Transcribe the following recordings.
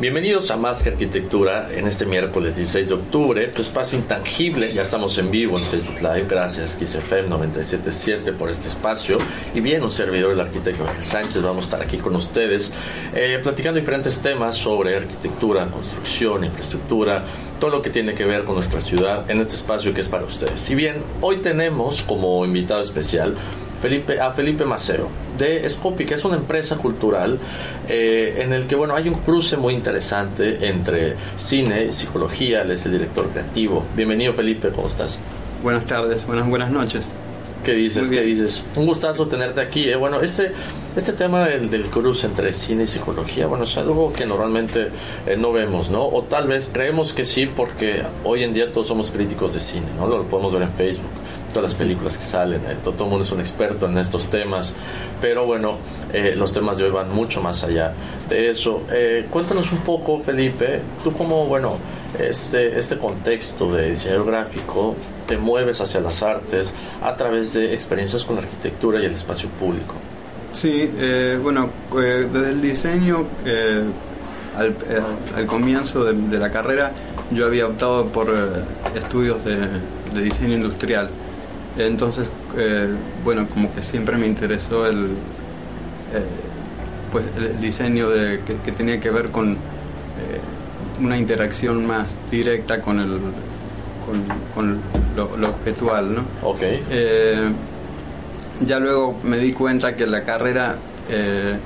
Bienvenidos a Más que Arquitectura en este miércoles 16 de octubre, tu espacio intangible. Ya estamos en vivo en Facebook Live. Gracias, XFM 977 por este espacio. Y bien, un servidor, el arquitecto Ángel Sánchez, vamos a estar aquí con ustedes eh, platicando diferentes temas sobre arquitectura, construcción, infraestructura, todo lo que tiene que ver con nuestra ciudad en este espacio que es para ustedes. Si bien hoy tenemos como invitado especial Felipe, a Felipe Maceo de Scopi, que es una empresa cultural eh, en el que bueno hay un cruce muy interesante entre cine y psicología. Él es el director creativo. Bienvenido Felipe, ¿cómo estás? Buenas tardes, buenas, buenas noches. ¿Qué dices? ¿Qué dices? Un gustazo tenerte aquí. ¿eh? Bueno, este, este tema del, del cruce entre cine y psicología, bueno, es algo que normalmente eh, no vemos, ¿no? O tal vez creemos que sí porque hoy en día todos somos críticos de cine, ¿no? Lo podemos ver en Facebook, todas las películas que salen, eh, todo, el mundo es un experto en estos temas, pero bueno, eh, los temas de hoy van mucho más allá de eso. Eh, cuéntanos un poco, Felipe, tú como, bueno, este, este contexto de diseño gráfico, te mueves hacia las artes a través de experiencias con la arquitectura y el espacio público. Sí, eh, bueno, eh, desde el diseño, eh, al, al comienzo de, la carrera, yo había optado por estudios de diseño industrial. Entonces, eh, bueno, como que siempre me interesó el, eh, pues, el diseño de, que, que tenía que ver con eh, una interacción más directa con, el, con, con lo, lo objetual, ¿no? Ok. Eh, ya luego me di cuenta que la carrera eh,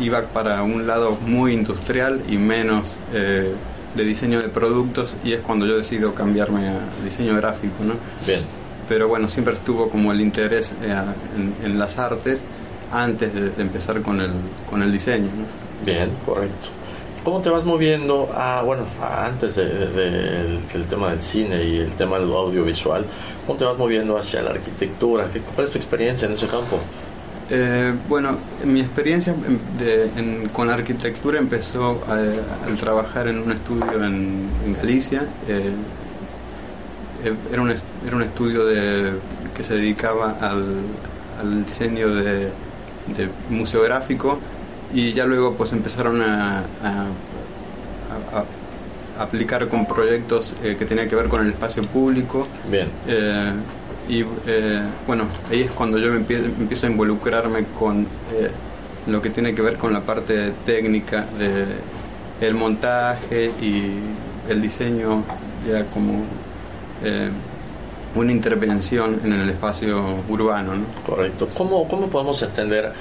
iba para un lado muy industrial y menos eh, de diseño de productos y es cuando yo decido cambiarme a diseño gráfico, ¿no? Bien. Pero bueno, siempre estuvo como el interés eh, en, en las artes antes de, de empezar con el, con el diseño, ¿no? Bien, correcto. ¿Cómo te vas moviendo a, bueno, a- antes de- de- de- del tema del cine y el tema del audiovisual, cómo te vas moviendo hacia la arquitectura? ¿Qué, ¿Cuál es tu experiencia en ese campo? Eh, bueno, mi experiencia en- de- en- con la arquitectura empezó eh, al trabajar en un estudio en, en Galicia. eh, era, un, era un estudio de, que se dedicaba al, al diseño de, de museográfico y ya luego pues empezaron a, a- a- a aplicar con proyectos eh, que tenían que ver con el espacio público. Bien. Eh, y eh, bueno, ahí es cuando yo me empiezo, empiezo a involucrarme con eh, lo que tiene que ver con la parte técnica de el montaje y el diseño ya como eh, una intervención en el espacio urbano. ¿no? Correcto. ¿Cómo, cómo podemos entender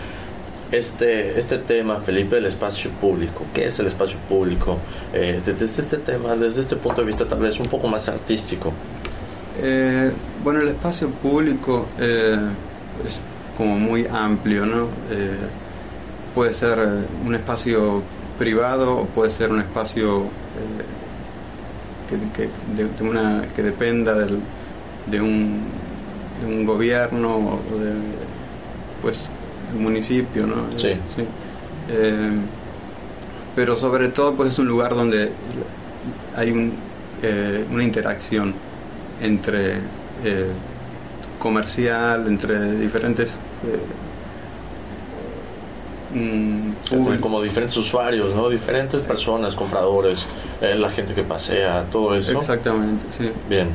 este, este tema, Felipe, del espacio público? ¿Qué es el espacio público? Eh, desde este tema, desde este punto de vista tal vez un poco más artístico. Eh, bueno, el espacio público eh, es como muy amplio, ¿no? Eh, puede ser un espacio privado o puede ser un espacio eh, que, que- de, de una, que dependa del- de, un, de un gobierno o de pues el municipio, ¿no? Sí. Eh, pero sobre todo pues es un lugar donde hay un, eh, una interacción entre eh, comercial, entre diferentes mm, públicos. Como diferentes usuarios, ¿no? Diferentes personas, compradores, eh, la gente que pasea, todo eso. Exactamente, sí. Bien.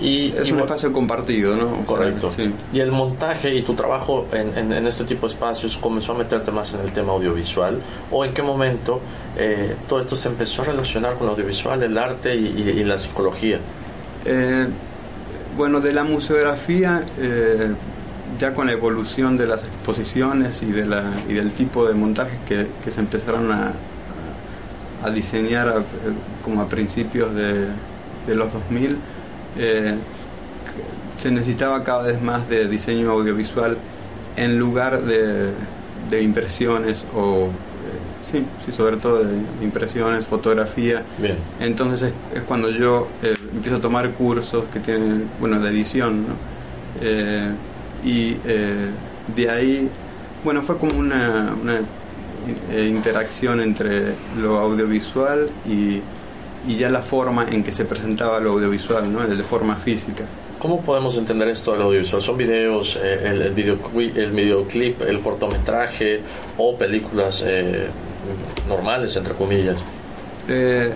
Y, Es y un espacio compartido, ¿no? O sea, Correcto. sí. Y el montaje y tu trabajo en, en- en este tipo de espacios comenzó a meterte más en el tema audiovisual o en qué momento eh, todo esto se empezó a relacionar con lo audiovisual, el arte y, y- y la psicología. Eh, bueno, de la museografía, eh, ya con la evolución de las exposiciones y, de la, y del tipo de montajes que, que se empezaron a, a diseñar a- eh, como a principios de, de los 2000, eh, se necesitaba cada vez más de diseño audiovisual en lugar de, de impresiones o, eh, sí, sí, sobre todo de impresiones, fotografía. Bien. Entonces es, es cuando yo eh, empiezo a tomar cursos que tienen, bueno, de edición, ¿no? Y eh, de ahí, bueno, fue como una, una eh, interacción entre lo audiovisual y, y ya la forma en que se presentaba lo audiovisual, ¿no? De forma física. ¿Cómo podemos entender esto del audiovisual? ¿Son videos, eh, el, el, videoclip, el videoclip, el cortometraje o películas eh, normales, entre comillas? Eh,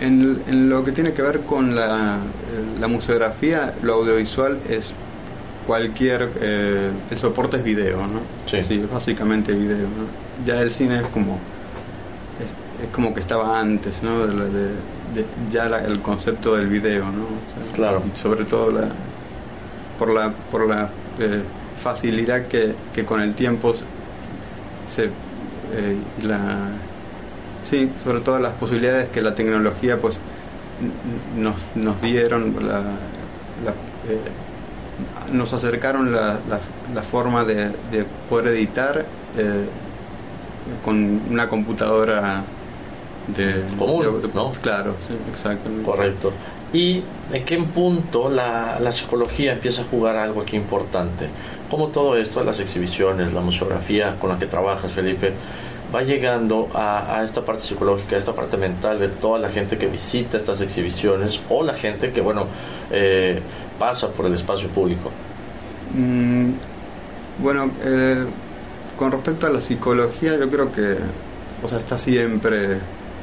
en, en lo que tiene que ver con la, la museografía, lo audiovisual es cualquier eh, el soporte es video, ¿no? Sí. es básicamente video. ¿no? Ya el cine es como es, es como que estaba antes, ¿no? De, la- de- de- ya la- el concepto del video, ¿no? O sea, Claro. Y sobre todo la por la por la eh, facilidad que, que con el tiempo se eh, la sí sobre todo las posibilidades que la tecnología pues nos, nos dieron la, la, eh, nos acercaron la, la, la forma de, de poder editar eh, con una computadora de Común, de- ¿no? claro sí, exactamente Correcto. ¿Y en qué punto la, la psicología empieza a jugar algo aquí importante? Como todo esto, las exhibiciones, la museografía con la que trabajas, Felipe, va llegando a, a esta parte psicológica, a esta parte mental de toda la gente que visita estas exhibiciones o la gente que, bueno, eh, pasa por el espacio público. Mm, bueno, eh, con respecto a la psicología, yo creo que, o sea, está siempre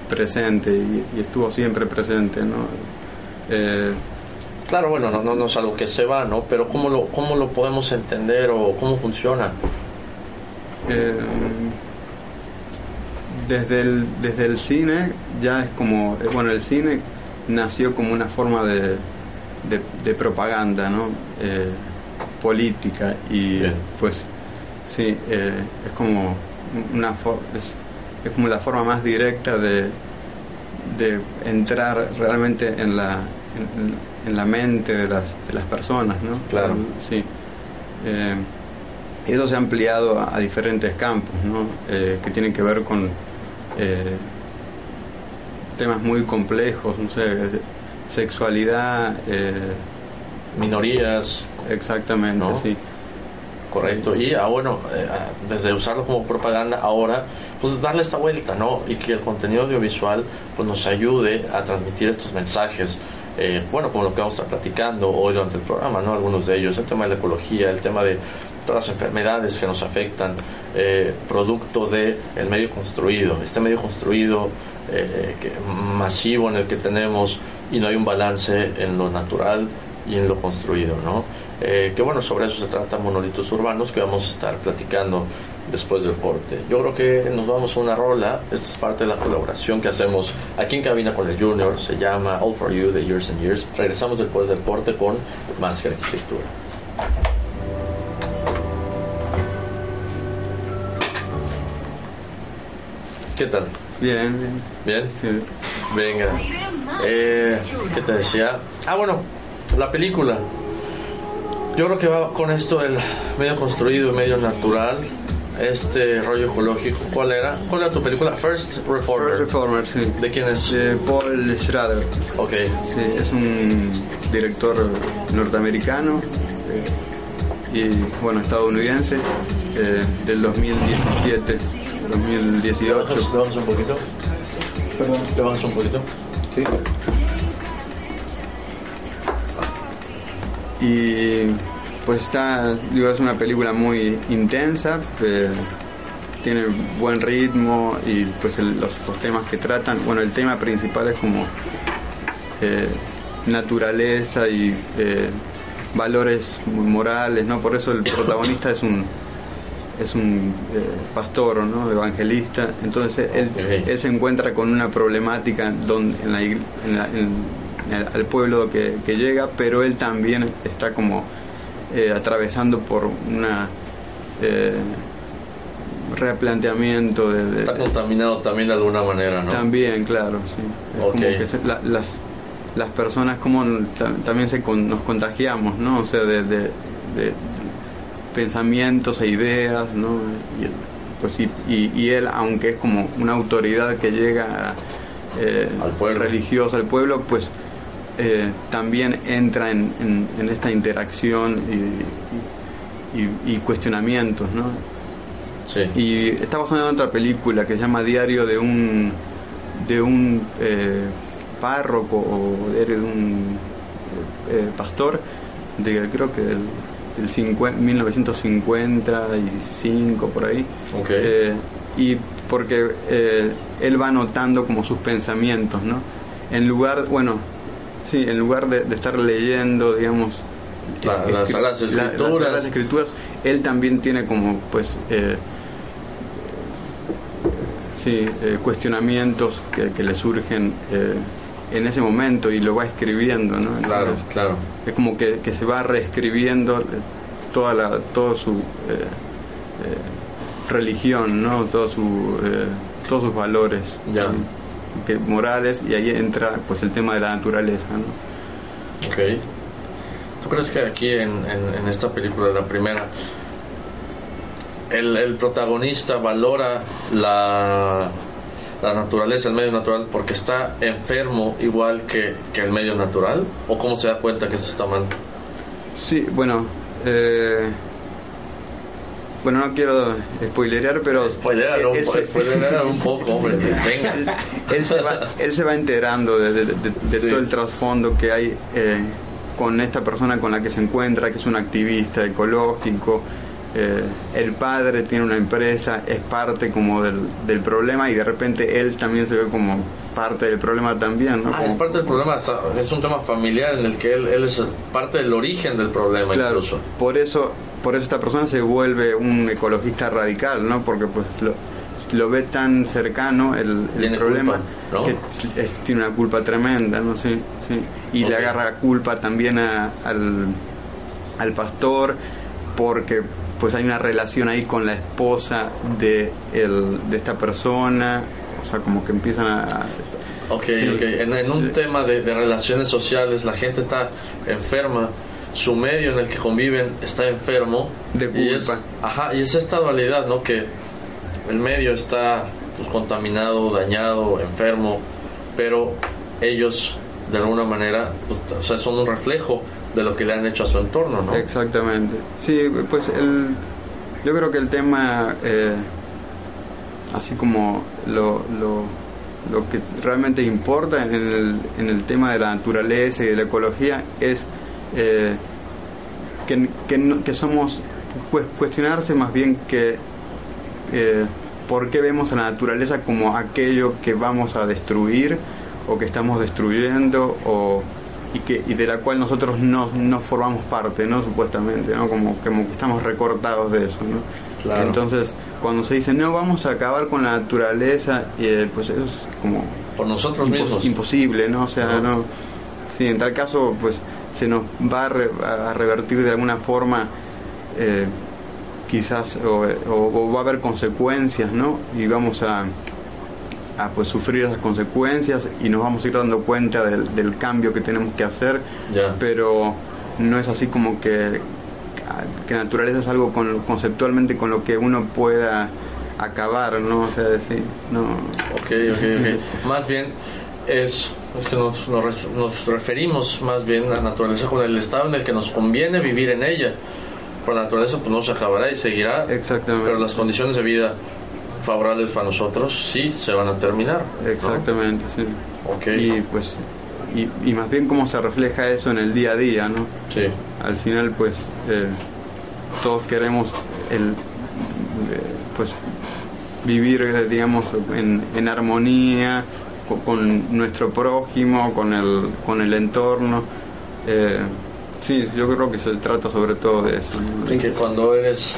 presente y, y estuvo siempre presente, ¿no? Eh, Claro, bueno, no, no, no es algo que se va, ¿no? Pero ¿cómo lo, cómo lo podemos entender o cómo funciona? eh, desde el desde el cine ya es como, eh, bueno, el cine nació como una forma de, de, de propaganda, ¿no? Eh, política y Bien. pues sí, eh, es como una es, es como la forma más directa de, de entrar realmente en la en, en la mente de las, de las personas, ¿no? Claro. Sí. Eh, eso se ha ampliado a, a diferentes campos, ¿no? Eh, que tienen que ver con eh, temas muy complejos, no sé, sexualidad, eh, Minorías, exactamente, ¿No? sí. Correcto, y ah, bueno, eh, ah, desde usarlo como propaganda ahora, pues darle esta vuelta, ¿no? Y que el contenido audiovisual pues nos ayude a transmitir estos mensajes, eh, bueno, como lo que vamos a estar platicando hoy durante el programa, ¿no? Algunos de ellos, el tema de la ecología, el tema de todas las enfermedades que nos afectan, eh, producto de el medio construido, este medio construido eh, masivo en el que tenemos y no hay un balance en lo natural y en lo construido, ¿no? Eh, que bueno, sobre eso se trata Monolitos Urbanos, que vamos a estar platicando después del corte. Yo creo que nos vamos a una rola, esto es parte de la colaboración que hacemos aquí en cabina con el Junior, se llama All For You de Years and Years. Regresamos después del corte con más arquitectura. ¿Qué tal? Bien, bien. ¿Bien? Sí. Venga. Eh, ¿Qué te decía? Ah, bueno, la película. Yo creo que va con esto del medio construido y medio natural. Este rollo ecológico. ¿Cuál era? ¿Cuál era tu película? First Reformer. First Reformer, sí. ¿De quién es? De Paul Schrader. Ok. Sí, es un director norteamericano eh, y, bueno, estadounidense eh, del 2017, 2018. ¿Le bajas un poquito? Perdón. ¿Le bajas un poquito? Sí. Y pues está, digo, es una película muy intensa, eh, tiene buen ritmo y pues el- los, los temas que tratan, bueno, el tema principal es como eh, naturaleza y eh, valores morales, ¿no? Por eso el protagonista es un es un eh, pastor, ¿no? Evangelista. Entonces él, él se encuentra con una problemática donde, en la, en la- en- en el- al pueblo que, que llega, pero él también está como eh, atravesando por una eh, replanteamiento de, de- Está contaminado también de alguna manera, ¿no? también, claro, sí. Es Ok. como que se- la- las, las personas como ta- también se con- nos contagiamos, ¿no? O sea, de, de- de pensamientos e ideas, ¿no? Y, pues, y, y- y él, aunque es como una autoridad que llega eh, Al pueblo. religiosa al pueblo, pues eh, también entra en, en- en esta interacción y, y- y cuestionamientos, ¿no? Sí. Y está basado en otra película que se llama Diario de un de un eh, párroco o diario de un eh, pastor de creo que del, 50 1955 por ahí. Ok. Eh, y porque eh, él va anotando como sus pensamientos, ¿no? En lugar, bueno, sí, en lugar de, de estar leyendo, digamos, La- eh, las la- Escrituras. Escrituras, él también tiene como, pues, eh, sí, eh, cuestionamientos que, que le surgen eh, en ese momento y lo va escribiendo, ¿no? Claro, Entonces, claro. es como que, que se va reescribiendo eh, toda la todo su eh, eh, religión no todo su eh, todos sus valores Ya. que, morales y ahí entra pues el tema de la naturaleza ¿no? Ok. ¿Tú crees que aquí en, en- en esta película, la primera, el, el protagonista valora la, la naturaleza, el medio natural, porque está enfermo igual que, que el medio natural? ¿O cómo se da cuenta que esto está mal? sí bueno eh, bueno no quiero spoilerear pero Spoilear un, él po- se- spoilear un poco, hombre. Venga. él se va él se va enterando de, de- de- de Sí. todo el trasfondo que hay eh, con esta persona con la que se encuentra que es un activista ecológico eh, el padre tiene una empresa es parte como del, del problema y de repente él también se ve como parte del problema también ¿no? Ah, es parte del problema, es un tema familiar en el que él, él es parte del origen del problema Claro, incluso. por eso, por eso esta persona se vuelve un ecologista radical, ¿no? Porque pues lo, lo ve tan cercano el, el problema culpa, ¿no? que es- tiene una culpa tremenda, ¿no? Sí, sí. Y le agarra culpa también a- al, al pastor porque pues hay una relación ahí con la esposa de, el, de esta persona, o sea, como que empiezan a... Ok, Sí. ok. En, en un Eh, tema de, de relaciones sociales, la gente está enferma, su medio en el que conviven está enfermo. De Y es, culpa. ajá, y es esta dualidad, ¿no? Que el medio está pues, contaminado, dañado, enfermo, pero ellos, de alguna manera, pues, o sea, son un reflejo de lo que le han hecho a su entorno, ¿no? Exactamente. Sí, pues el, yo creo que el tema, eh, así como lo, lo, lo que realmente importa en el, en el tema de la naturaleza y de la ecología es eh, que, que, que somos, pues, cuestionarse más bien que eh, por qué vemos a la naturaleza como aquello que vamos a destruir o que estamos destruyendo o y que y de la cual nosotros no, no formamos parte no supuestamente no como, como que estamos recortados de eso no Claro. entonces cuando se dice no vamos a acabar con la naturaleza eh, pues eso es como Por nosotros impos- mismos. imposible no o sea No. no sí en tal caso pues se nos va a, re- a revertir de alguna forma eh, quizás o, o- o va a haber consecuencias no y vamos a a pues sufrir esas consecuencias y nos vamos a ir dando cuenta del, del cambio que tenemos que hacer pero no es así como que que naturaleza es algo con, conceptualmente con lo que uno pueda acabar no o sea decir no Ok, ok, ok. Más bien es, es que nos, nos, nos referimos más bien a la naturaleza con el estado en el que nos conviene vivir en ella. Por la naturaleza pues no se acabará y seguirá. Exactamente. Pero las condiciones de vida favorables para nosotros sí se van a terminar. ¿no? exactamente sí Ok. y pues y, y más bien cómo se refleja eso en el día a día no Sí. al final pues eh, todos queremos el eh, pues vivir eh, digamos en, en armonía con, con nuestro prójimo, con el, con el entorno. Eh, sí, yo creo que se trata sobre todo de eso. ¿no? Y que cuando eres,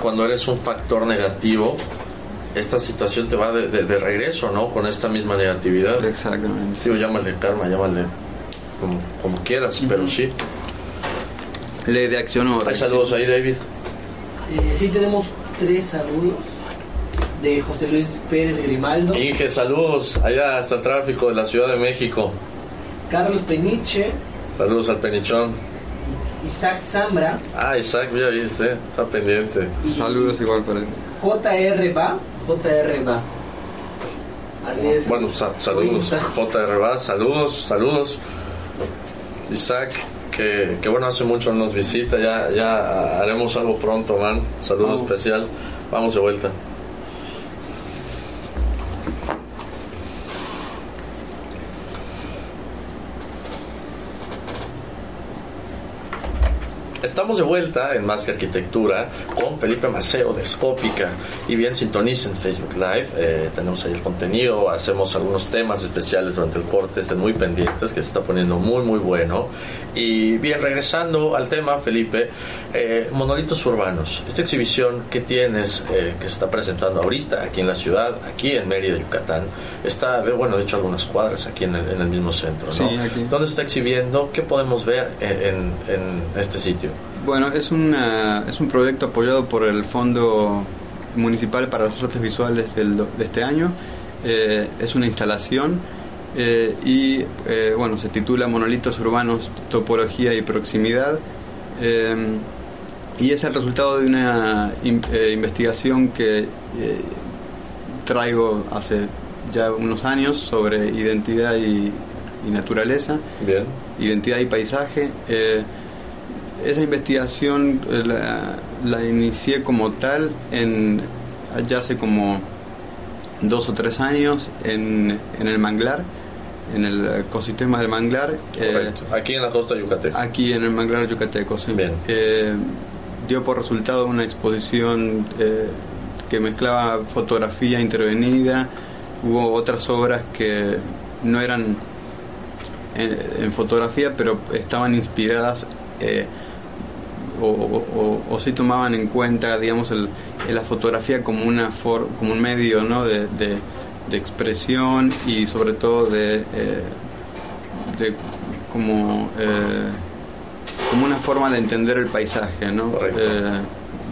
cuando eres un factor negativo, esta situación te va de, de- de regreso, ¿no? Con esta misma negatividad. Exactamente. Sí, o llámale karma, llámale como, como quieras, pero sí. Ley de acción o Hay saludos ahí, David. Eh, sí, tenemos tres saludos de José Luis Pérez Grimaldo, Inge, saludos allá hasta el tráfico de la Ciudad de México. Carlos Peniche, Saludos al Penichón. Isaac Zambra Ah, Isaac, ya viste, está pendiente. y Saludos igual para él. JR Va. JR Va. Así es. Bueno, sa- saludos. JR Vaz, saludos, saludos. Isaac, que, que bueno, hace mucho nos visita, ya, ya haremos algo pronto, man. Saludo Vamos. especial. Vamos de vuelta. Estamos de vuelta en Más que Arquitectura con Felipe Maceo de Scópica. Y bien, sintonicen Facebook Live. eh, tenemos ahí el contenido. Hacemos algunos temas especiales durante el corte. Estén muy pendientes, que se está poniendo muy, muy bueno. Y bien, regresando al tema, Felipe, eh, monolitos urbanos. Esta exhibición que tienes, eh, que se está presentando ahorita aquí en la ciudad, aquí en Mérida, Yucatán, está, de, bueno, de hecho, algunas cuadras aquí en el, en el mismo centro. ¿no? Sí, aquí. ¿Dónde está exhibiendo? ¿Qué podemos ver en, este sitio? Bueno, es, una, es un proyecto apoyado por el Fondo Municipal para las Artes Visuales del de este año. Eh, es una instalación eh, y eh, bueno, se titula Monolitos Urbanos, Topología y Proximidad. Eh, y es el resultado de una in- eh, investigación que traigo hace ya unos años sobre identidad y, y naturaleza Bien. identidad y paisaje. Esa investigación la, la inicié como tal en ya hace como dos o tres años en, en el manglar, en el ecosistema del manglar. eh. Aquí en la costa yucateca. aquí en el manglar yucateco, sí. Bien. Eh, dio por resultado una exposición eh, que mezclaba fotografía intervenida, hubo otras obras que no eran en, en fotografía, pero estaban inspiradas eh, o, o- o- o sí tomaban en cuenta, digamos, el, la fotografía como una for- como un medio, ¿no? de, de- de expresión y sobre todo de, eh, de como eh, como una forma de entender el paisaje, ¿no? Eh,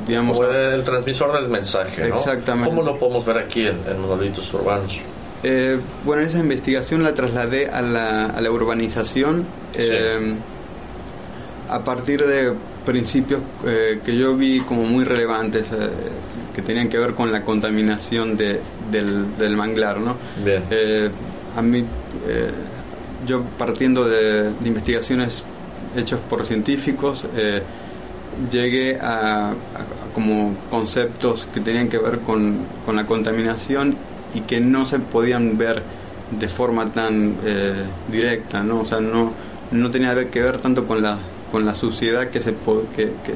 digamos, Como el transmisor del mensaje, ¿no? Exactamente. ¿Cómo lo podemos ver aquí en, en monolitos urbanos? Eh, bueno, esa investigación la trasladé a la, a la urbanización eh, a partir de principios eh, que yo vi como muy relevantes que tenían que ver con la contaminación de, del, del manglar, ¿no? Bien. Eh, a mí, eh, yo partiendo de, de investigaciones hechas por científicos, eh, llegué a, como conceptos que tenían que ver con, con la contaminación y que no se podían ver de forma tan directa, ¿no? O sea, no, no tenía que ver tanto con la, con la suciedad que, se que- que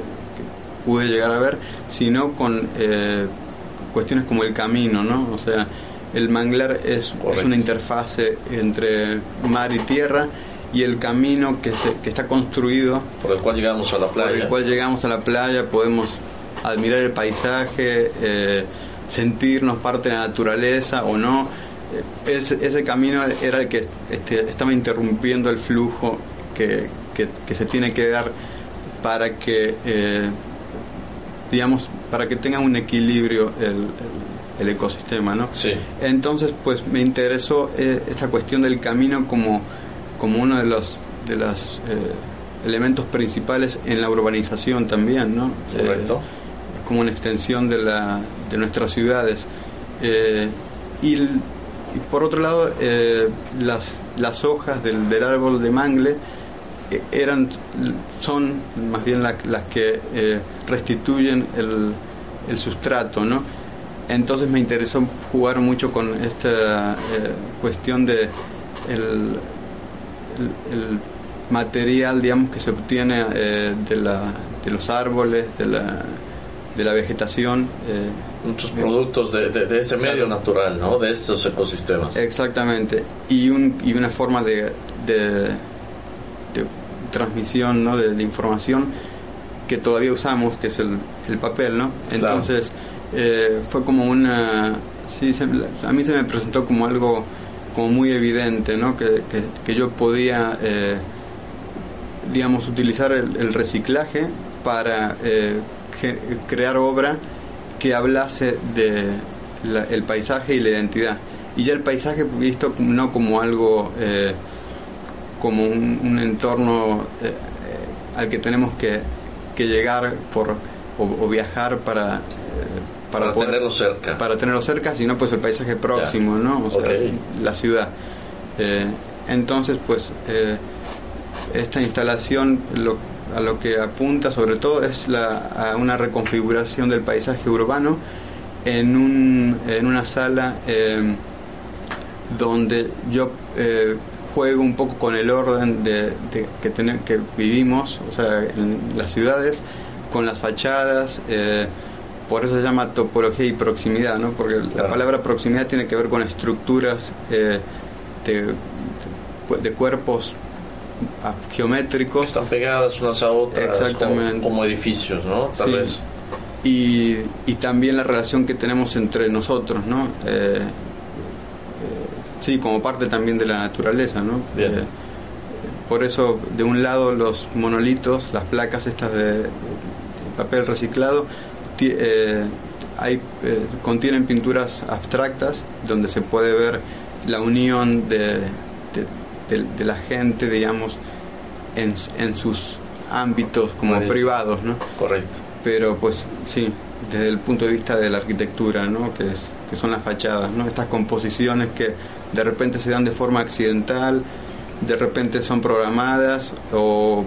pude llegar a ver, sino con eh, cuestiones como el camino, ¿no? O sea, el manglar es, una interfase entre mar y tierra y el camino que, se, que está construido Por el cual llegamos a la por el playa. cual llegamos a la playa, podemos admirar el paisaje, eh, sentirnos parte de la naturaleza o no. Ese, ese camino era el que este, estaba interrumpiendo el flujo que, que- que se tiene que dar para que, eh, digamos, para que tenga un equilibrio el, el- el ecosistema, ¿no? Sí. Entonces, pues me interesó eh, esta cuestión del camino como, como uno de los de los eh, elementos principales en la urbanización también, ¿no? Correcto. Eh, es como una extensión de, la, de nuestras ciudades. Eh, y, el- y por otro lado, eh, las, las hojas del, del árbol de mangle eh, eran son más bien la- las que eh, restituyen el, el sustrato, ¿no? Entonces me interesó jugar mucho con esta eh, cuestión de el, el- el material, digamos, que se obtiene eh, de, la, de los árboles, de la, de la vegetación, eh, muchos productos de, de, ese medio natural, ¿no? De estos ecosistemas. Exactamente. Y, un, y una forma de, de, transmisión, ¿no? De, información que todavía usamos, que es el, el papel, ¿no? Entonces, eh, fue como una... Sí, a mí se me presentó como algo como muy evidente, ¿no? Que, que, yo podía, eh, digamos, utilizar el, reciclaje para eh, crear obra que hablase de el paisaje y la identidad. Y ya el paisaje visto no como algo, eh, como un, entorno eh, al que tenemos que, que llegar por, o, viajar para... Eh, para, tenerlo cerca. Para tenerlo cerca, sino pues el paisaje próximo, ¿no? O sea, la ciudad. entonces, pues, esta instalación lo a lo que apunta sobre todo es la, a una reconfiguración del paisaje urbano en, un, en una sala eh, donde yo eh, juego un poco con el orden de, que, que vivimos, o sea, en las ciudades, con las fachadas. Eh, por eso se llama topología y proximidad, ¿no? porque la palabra proximidad tiene que ver con estructuras de, de cuerpos geométricos. Están pegadas unas a otras. Exactamente. Como, edificios, ¿no? Tal vez. Y, y, también la relación que tenemos entre nosotros, ¿no? Eh, eh, sí, como parte también de la naturaleza, ¿no? Eh, por eso, de un lado, los monolitos, las placas estas de, papel reciclado, hay, contienen pinturas abstractas donde se puede ver la unión de de, la gente, digamos, en, en sus ámbitos como privados, ¿no? Correcto. Pero pues sí, desde el punto de vista de la arquitectura, ¿no? Que, es, que son las fachadas, ¿no? Estas composiciones que de repente se dan de forma accidental, de repente son programadas o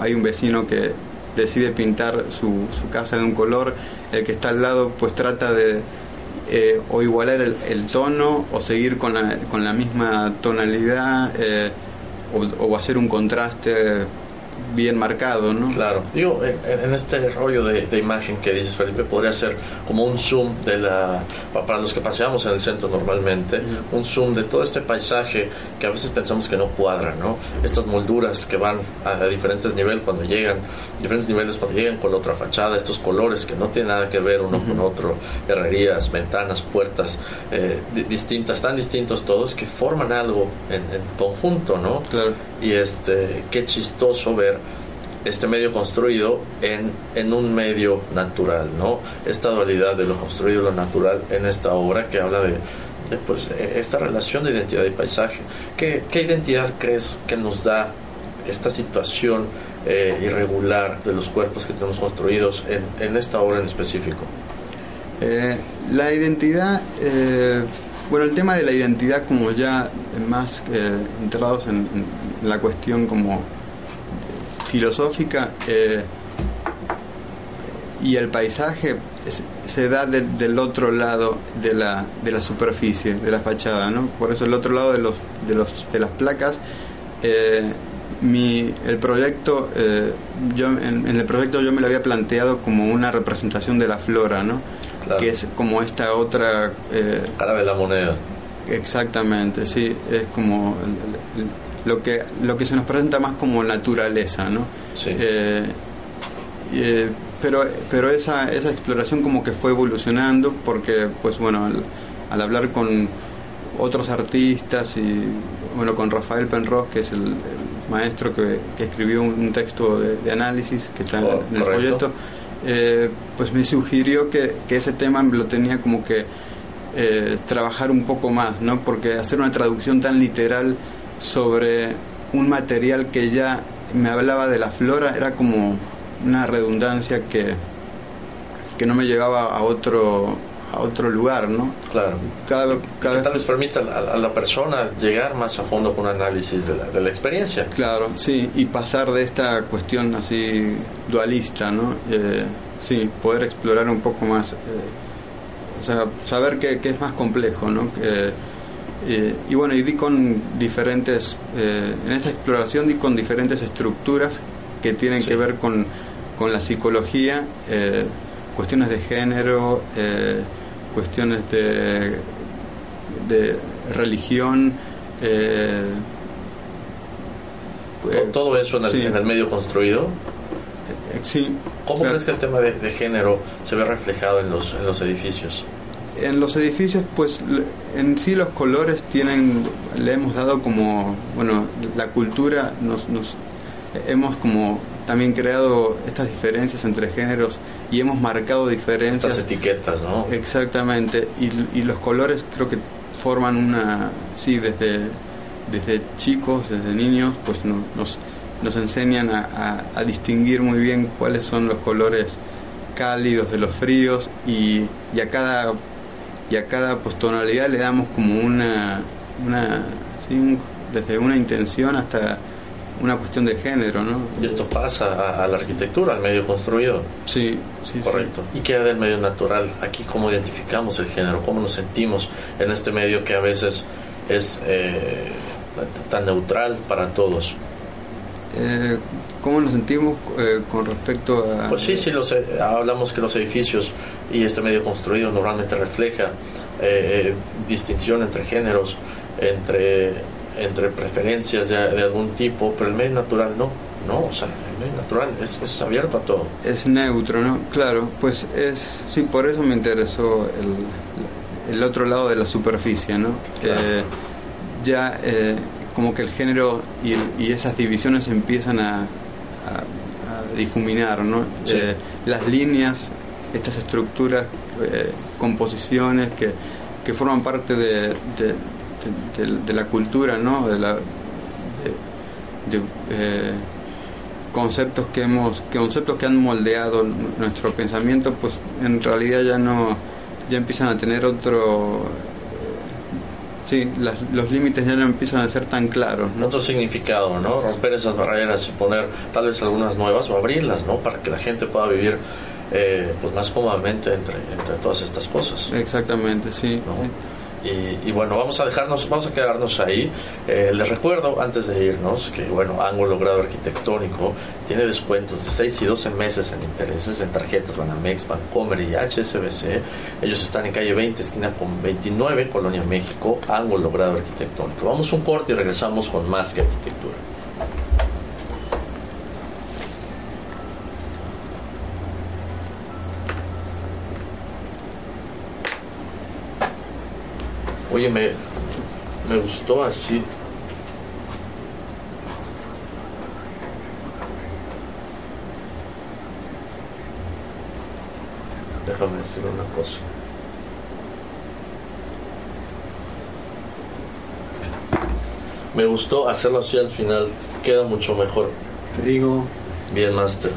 hay un vecino que decide pintar su, su casa de un color, el que está al lado pues trata de eh, o igualar el, tono o seguir con la, con la misma tonalidad eh, o, hacer un contraste bien marcado, ¿no? Claro. Digo, en, este rollo de, imagen que dices, Felipe, podría ser como un zoom de la. Para los que paseamos en el centro normalmente, un zoom de todo este paisaje que a veces pensamos que no cuadra, ¿no? Estas molduras que van a, diferentes niveles cuando llegan, diferentes niveles cuando llegan con la otra fachada, estos colores que no tienen nada que ver uno con otro, herrerías, ventanas, puertas, eh, distintas, tan distintos todos, que forman algo en, en conjunto, ¿no? Claro. Y este, qué chistoso ver este medio construido en, en un medio natural, ¿no? Esta dualidad de lo construido y lo natural en esta obra que habla de, de pues, e, esta relación de identidad y paisaje. ¿Qué, qué identidad crees que nos da esta situación eh, irregular de los cuerpos que tenemos construidos en, en esta obra en específico? Eh, la identidad, eh, bueno, el tema de la identidad como ya más enterrados en, en la cuestión como filosófica eh, y el paisaje se da del otro lado de la, de la superficie, de la fachada, ¿no? Por eso el otro lado de, los, de, los, de las placas, eh, mi, el proyecto, eh, yo, en, el proyecto yo me lo había planteado como una representación de la flora, ¿no? Que es como esta otra... Cara de la moneda. Exactamente, sí, es como lo que, lo que se nos presenta más como naturaleza, ¿no? Eh, eh, pero pero esa, esa exploración como que fue evolucionando porque, pues bueno, al, hablar con otros artistas y, bueno, con Rafael Penrose, que es el, maestro que, escribió un, texto de, análisis que está en, oh, el folleto, eh, pues me sugirió que, que, ese tema lo tenía como que trabajar un poco más, ¿no? Porque hacer una traducción tan literal sobre un material que ya me hablaba de la flora, era como una redundancia que, que no me llevaba a otro a otro lugar, ¿no? Claro. Cada, cada que tal vez permita a, la persona llegar más a fondo con un análisis de la, de la, experiencia. Claro, sí, y pasar de esta cuestión así dualista, ¿no? Eh, sí, poder explorar un poco más, eh, o sea, saber que, que, es más complejo, ¿no? Que, eh, y bueno, y di con diferentes, eh, en esta exploración di con diferentes estructuras que tienen que ver con, con la psicología, eh, cuestiones de género, eh, cuestiones de, de religión. todo eso en el, sí. en el medio construido, sí, ¿cómo claro. crees que el tema de, de género se ve reflejado en los, en los edificios? En los edificios, pues en sí los colores tienen, le hemos dado como, bueno, la cultura nos, nos hemos como también creado estas diferencias entre géneros y hemos marcado Estas diferencias. etiquetas, ¿no? Exactamente, y, y los colores creo que forman una, sí, desde, desde chicos, desde niños, pues no- nos, nos enseñan a, a- a distinguir muy bien cuáles son los colores cálidos de los fríos y, y a cada y a cada pues, tonalidad le damos como una, una sí, un- desde una intención hasta una cuestión de género, ¿no? Y esto pasa a, a la arquitectura, al medio construido. Sí, sí, sí. Correcto. ¿Y qué del medio natural? Aquí, ¿cómo identificamos el género? ¿Cómo nos sentimos en este medio que a veces es eh, tan neutral para todos? Eh, ¿Cómo nos sentimos eh, con respecto a...? Pues sí, sí, los, eh, hablamos que los edificios y este medio construido normalmente refleja eh, eh, distinción entre géneros, entre, entre preferencias de, de algún tipo, pero el medio natural no, no, o sea, el medio natural es, es abierto a todo. Es neutro, ¿no? Claro, pues es... Sí, por eso me interesó el, el otro lado de la superficie, ¿no? Claro. Eh, ya eh, como que el género y, el- y esas divisiones empiezan a, a- a difuminar, ¿no? Sí. Eh, las líneas, estas estructuras, eh, composiciones que, que forman parte de, de- de- de- de la cultura, ¿no? De la, eh, conceptos que hemos conceptos que han moldeado nuestro pensamiento pues en realidad ya no ya empiezan a tener otro sí las- los límites ya no empiezan a ser tan claros ¿no? Otro significado, ¿no? Romper esas barreras y poner tal vez algunas nuevas o abrirlas, ¿no? Para que la gente pueda vivir eh, pues más cómodamente entre, entre todas estas cosas. exactamente sí, ¿no? sí. Y, y bueno, vamos a dejarnos, vamos a quedarnos ahí. Eh, les recuerdo antes de irnos que bueno, Ángulo Grado Arquitectónico tiene descuentos de 6 y 12 meses en intereses en tarjetas Banamex, Bancomer y HSBC. Ellos están en calle 20, esquina con 29, Colonia México, Ángulo Grado Arquitectónico. Vamos un corte y regresamos con más que arquitectura. Oye, me, me gustó así. Déjame decir una cosa. Me gustó hacerlo así al final. Queda mucho mejor. Te digo, Bien, Master.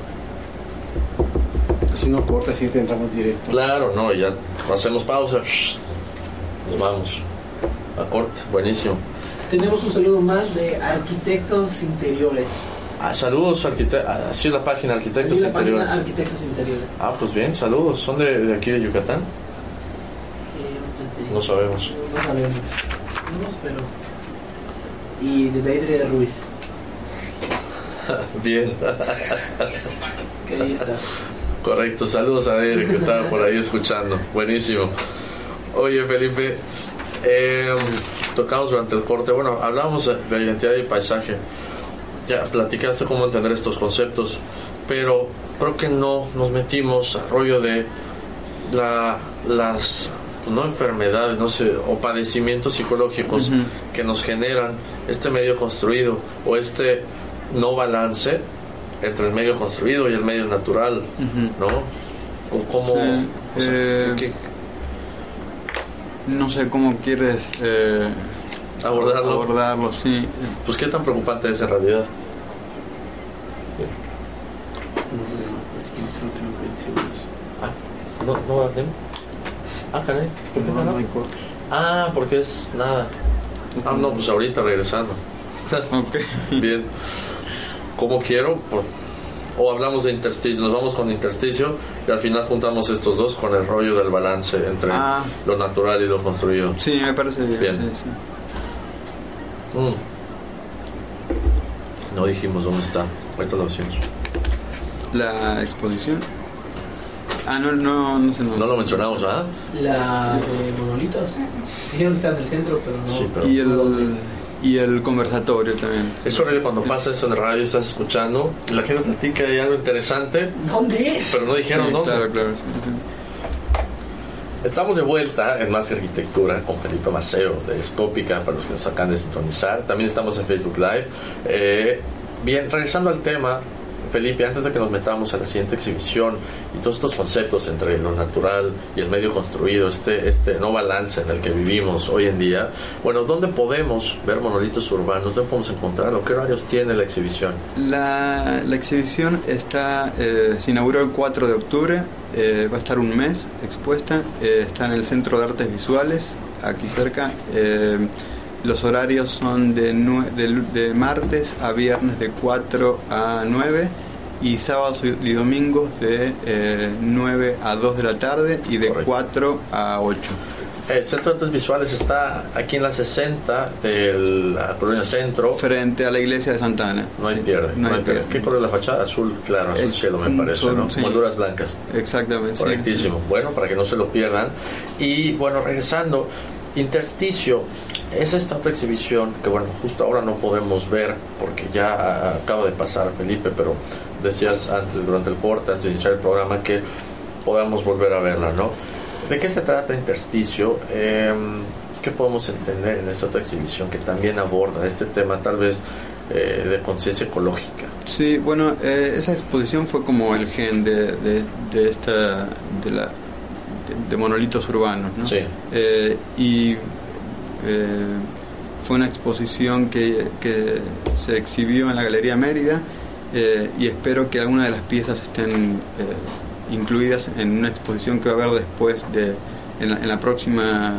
así no corta, así entramos directo. Claro, no, ya hacemos pausa. Nos vamos. A corte, buenísimo. Tenemos un saludo más de arquitectos interiores. Ah, saludos, arquitectos. Así la página Arquitectos la página Interiores. Arquitectos Interiores. Ah, pues bien, saludos. ¿Son de, de aquí de Yucatán? Eh, No sabemos. No sabemos. Sabemos, pero. Y de Deidre de Ruiz. Bien. Que ahí está. Correcto, saludos a él que estaba por ahí escuchando. Buenísimo. Oye, Felipe, eh, tocamos durante el corte. Bueno, hablábamos de, de identidad y paisaje. Ya platicaste cómo entender estos conceptos, pero creo que no nos metimos al rollo de la, las no enfermedades, no sé, o padecimientos psicológicos que nos generan este medio construido o este no balance entre el medio construido y el medio natural, ¿no? O cómo Sí, o sea, eh, ¿qué- no sé cómo quieres eh, abordarlo. abordarlo sí Pues qué tan preocupante es en realidad. No, es que solo tengo 20 segundos. Ah, no, no va tiempo. Ah, caray. ¿por qué No, no? no hay corte. Ah, porque es nada. Ah, no, pues ahorita regresando. ok Bien. Como quiero, pues, o hablamos de intersticio, nos vamos con intersticio y al final juntamos estos dos con el rollo del balance entre Ah. lo natural y lo construido. sí me parece bien, Bien. sí, sí. Mm. No dijimos dónde está. Ahorita lo decimos. la exposición Ah, no, no, no sé. No, No lo mencionamos, ¿ah? La de monolitos. Dijeron que está en el centro, pero no. Sí, pero- Y el, y el conversatorio también. Es horrible cuando pasa eso en el radio, estás escuchando, y la gente platica de algo interesante, ¿Dónde es? pero no dijeron Sí, dónde. claro, claro. sí, sí. Estamos de vuelta en Más Arquitectura con Felipe Maceo de Escópica, para los que nos acaban de sintonizar. También estamos en Facebook Live. Eh, bien, regresando al tema, Felipe, antes de que nos metamos a la siguiente exhibición y todos estos conceptos entre lo natural y el medio construido, este, este no balance en el que vivimos hoy en día, bueno, ¿dónde podemos ver monolitos urbanos? ¿Dónde podemos encontrarlo? ¿Qué horarios tiene la exhibición? La, la exhibición está, eh, se inauguró el 4 de octubre, eh, va a estar un mes expuesta, eh, está en el Centro de Artes Visuales, aquí cerca. Los horarios son de, de, de martes a viernes de 4 a 9 y sábados y domingos de eh, 9 a 2 de la tarde y de Correcto. 4 a 8. El Centro de Artes Visuales está aquí en la 60 de la Colonia Centro. Frente a la iglesia de Santa Ana. No hay Sí, pierde. no no hay pierde. ¿Qué color es la fachada? Azul, claro, azul El- cielo me parece, sol, ¿no? sí. Molduras blancas. Exactamente. sí, Correctísimo. Bueno, para que no se lo pierdan. Y bueno, regresando, Intersticio es esta otra exhibición que bueno, justo ahora no podemos ver porque ya acaba de pasar Felipe, pero decías antes, durante el corte, antes de iniciar el programa, que podamos volver a verla, ¿no? ¿De qué se trata Intersticio? Eh, ¿Qué podemos entender en esta otra exhibición que también aborda este tema tal vez eh, de conciencia ecológica? Sí, bueno, eh, esa exposición fue como el gen de, de, de esta de la de, monolitos urbanos, ¿no? Sí. Eh, y eh, fue una exposición que, que se exhibió en la Galería Mérida eh, y espero que algunas de las piezas estén eh, incluidas en una exposición que va a haber después de en la, en la próxima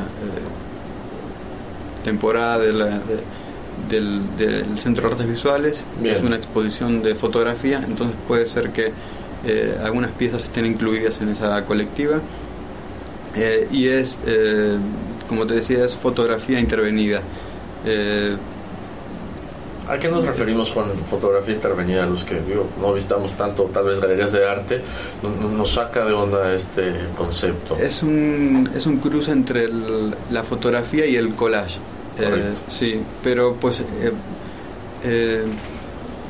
temporada de la, de- del, del Centro de Artes Visuales. Bien. Es una exposición de fotografía, entonces puede ser que eh, algunas piezas estén incluidas en esa colectiva. Eh, y es, eh, como te decía, es fotografía intervenida. Eh, ¿A qué nos referimos con fotografía intervenida? Los que digo, no visitamos tanto, tal vez galerías de arte, no- no- nos saca de onda este concepto. es, un, es un cruce entre el- la fotografía y el collage. Eh, sí, pero pues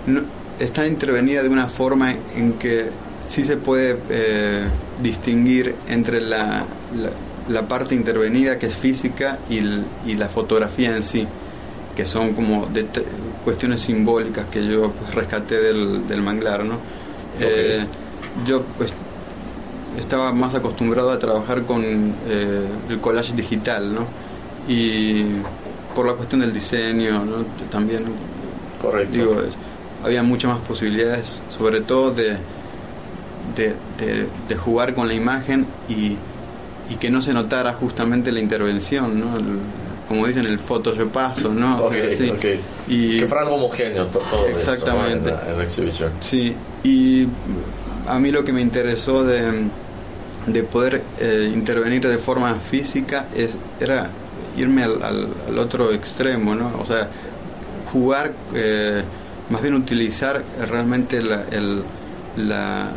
no- está intervenida de una forma en que sí se puede eh, distinguir entre la, la, la parte intervenida que es física y, el- y la fotografía en sí, que son como det- cuestiones simbólicas que yo pues, rescaté del, del manglar, ¿no? Eh, yo pues estaba más acostumbrado a trabajar con eh, el collage digital, ¿no? Y por la cuestión del diseño, ¿no? También Correcto. digo, es- había muchas más posibilidades, sobre todo de, de, de- de jugar con la imagen y, y que no se notara justamente la intervención, ¿no? El- como dicen, el photoshopazo, ¿no? O Ok, sea, sí. ok. Y, que fuera algo homogéneo to- todo. Exactamente. en, la, en la exhibición. Sí, y a mí lo que me interesó de, de poder eh, intervenir de forma física es, era irme al, al- al otro extremo, ¿no? O sea, jugar, eh, más bien utilizar realmente la, el- la,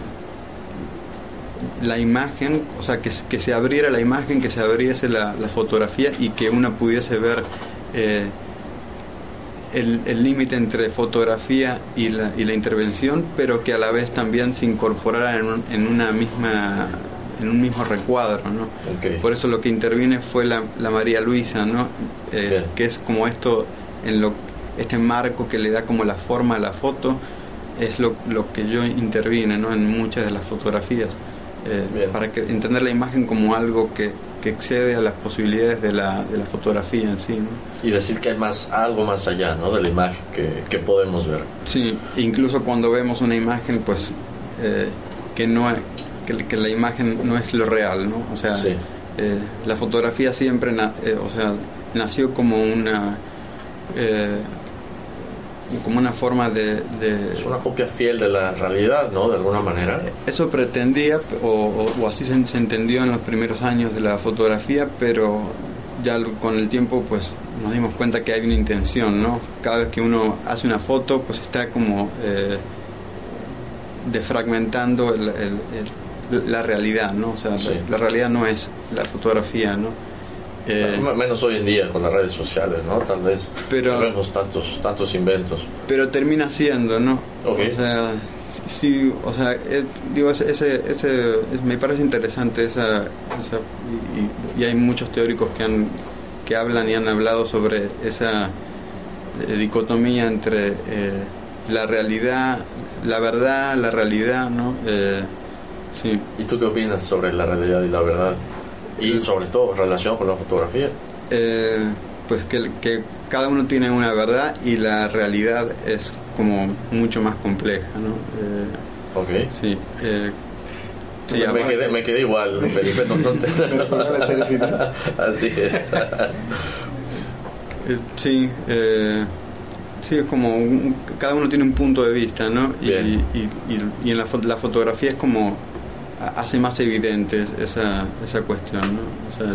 la imagen, o sea, que, que se abriera la imagen, que se abriese la, la fotografía y que uno pudiese ver eh, el límite entre fotografía y la, y la intervención, pero que a la vez también se incorporara en, un- en una misma en un mismo recuadro, ¿no? Por eso lo que interviene fue la, la María Luisa, ¿no? Eh, que es como esto en lo este marco que le da como la forma a la foto es lo, lo que yo intervine, ¿no? En muchas de las fotografías eh, para que entender la imagen como algo que, que excede a las posibilidades de la, de la fotografía en sí, ¿no? Y decir que hay más algo más allá ¿no? de la imagen que, que podemos ver. Sí, incluso cuando vemos una imagen, pues eh, que no que, que la imagen no es lo real, ¿no? O sea, Sí. eh, la fotografía siempre, na- eh, o sea, nació como una eh, como una forma de, de- Es una copia fiel de la realidad, ¿no? De alguna manera. eso pretendía o, o- o así se, se entendió en los primeros años de la fotografía, pero ya con el tiempo pues nos dimos cuenta que hay una intención, ¿no? Cada vez que uno hace una foto pues está como eh, defragmentando el, el- el- la realidad, ¿no? O sea, Sí. la realidad no es la fotografía, ¿no? Eh, Menos hoy en día con las redes sociales, ¿no? Tal vez. Pero- No vemos tantos, tantos inventos. pero termina siendo, ¿no? Ok. O sea, sí, o sea, eh, digo, ese, ese, ese- es- me parece interesante esa, esa y, y hay muchos teóricos que han que hablan y han hablado sobre esa eh, dicotomía entre eh, la realidad, la verdad, la realidad, ¿no? Eh, sí. ¿Y tú qué opinas sobre la realidad y la verdad? Y sobre todo relacionado con la fotografía. Eh, pues que, que cada uno tiene una verdad y la realidad es como mucho más compleja, ¿no? Eh, Ok. sí. eh, sí, me, quedé, me quedé igual, Felipe, no, no te- Así es. Eh, sí, eh, sí, es como un- cada uno tiene un punto de vista, ¿no? Y, y, y- y en la, la fotografía es como hace más evidente esa, esa cuestión, ¿no? O sea,